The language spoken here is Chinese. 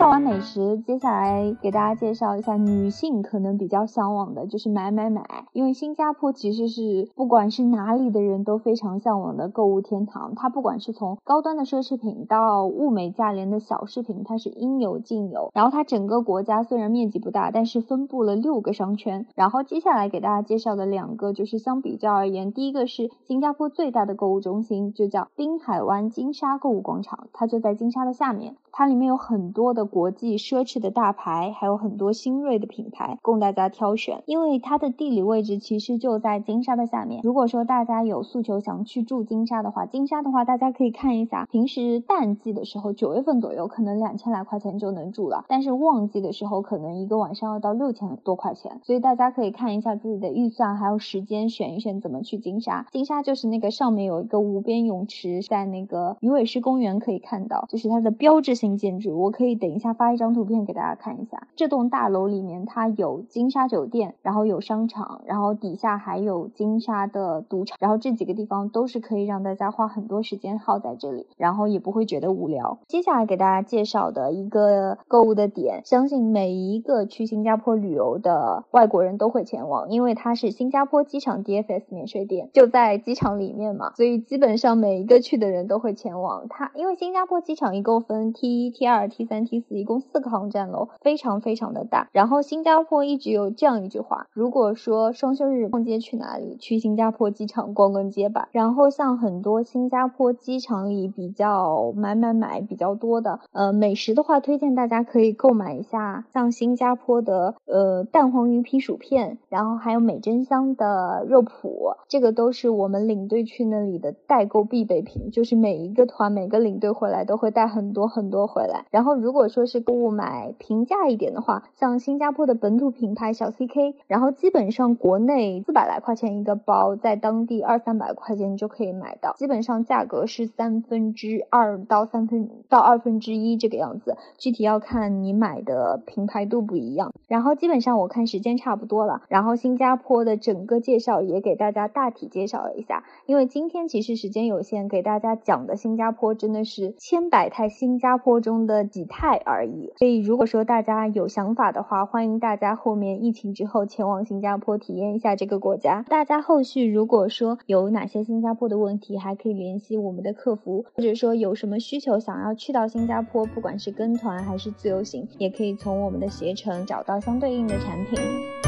绍完美食，接下来给大家介绍一下女性可能比较向往的，就是买买买。因为新加坡其实是不管是哪里的人都非常向往的购物天堂。它不管是从高端的奢侈品到物美价廉的小饰品，它是应有尽有。然后它整个国家虽然面积不大，但是分布了六个商圈。然后接下来给大家介绍的两个，就是相比较而言，第一个是新加坡最大的购物中心，就叫滨海湾金沙购物广场，它就在金沙的下面。它里面有很多的国际奢侈的大牌，还有很多新锐的品牌供大家挑选。因为它的地理位置其实就在金沙的下面。如果说大家有诉求想去住金沙的话，金沙的话大家可以看一下，平时淡季的时候，九月份左右可能两千来块钱就能住了，但是旺季的时候可能一个晚上要到六千多块钱。所以大家可以看一下自己的预算还有时间，选一选怎么去金沙。金沙就是那个上面有一个无边泳池，在那个鱼尾狮公园可以看到，就是它的标志。性建筑，我可以等一下发一张图片给大家看一下。这栋大楼里面它有金沙酒店，然后有商场，然后底下还有金沙的赌场，然后这几个地方都是可以让大家花很多时间耗在这里，然后也不会觉得无聊。接下来给大家介绍的一个购物的点，相信每一个去新加坡旅游的外国人都会前往，因为它是新加坡机场 DFS 免税店，就在机场里面嘛，所以基本上每一个去的人都会前往它，因为新加坡机场一共分 T。一、T 二、T 三、T 四，一共四个航站楼，非常非常的大。然后新加坡一直有这样一句话：如果说双休日逛街去哪里？去新加坡机场逛逛街吧。然后像很多新加坡机场里比较买买买比较多的，呃，美食的话，推荐大家可以购买一下，像新加坡的呃蛋黄鱼皮薯片，然后还有美珍香的肉脯，这个都是我们领队去那里的代购必备品，就是每一个团每个领队回来都会带很多很多。回来，然后如果说说是购物买平价一点的话，像新加坡的本土品牌小 CK，然后基本上国内四百来块钱一个包，在当地二三百块钱就可以买到，基本上价格是三分之二到三分到二分之一这个样子，具体要看你买的品牌度不一样。然后基本上我看时间差不多了，然后新加坡的整个介绍也给大家大体介绍了一下，因为今天其实时间有限，给大家讲的新加坡真的是千百态新加坡。中的几态而已，所以如果说大家有想法的话，欢迎大家后面疫情之后前往新加坡体验一下这个国家。大家后续如果说有哪些新加坡的问题，还可以联系我们的客服，或者说有什么需求想要去到新加坡，不管是跟团还是自由行，也可以从我们的携程找到相对应的产品。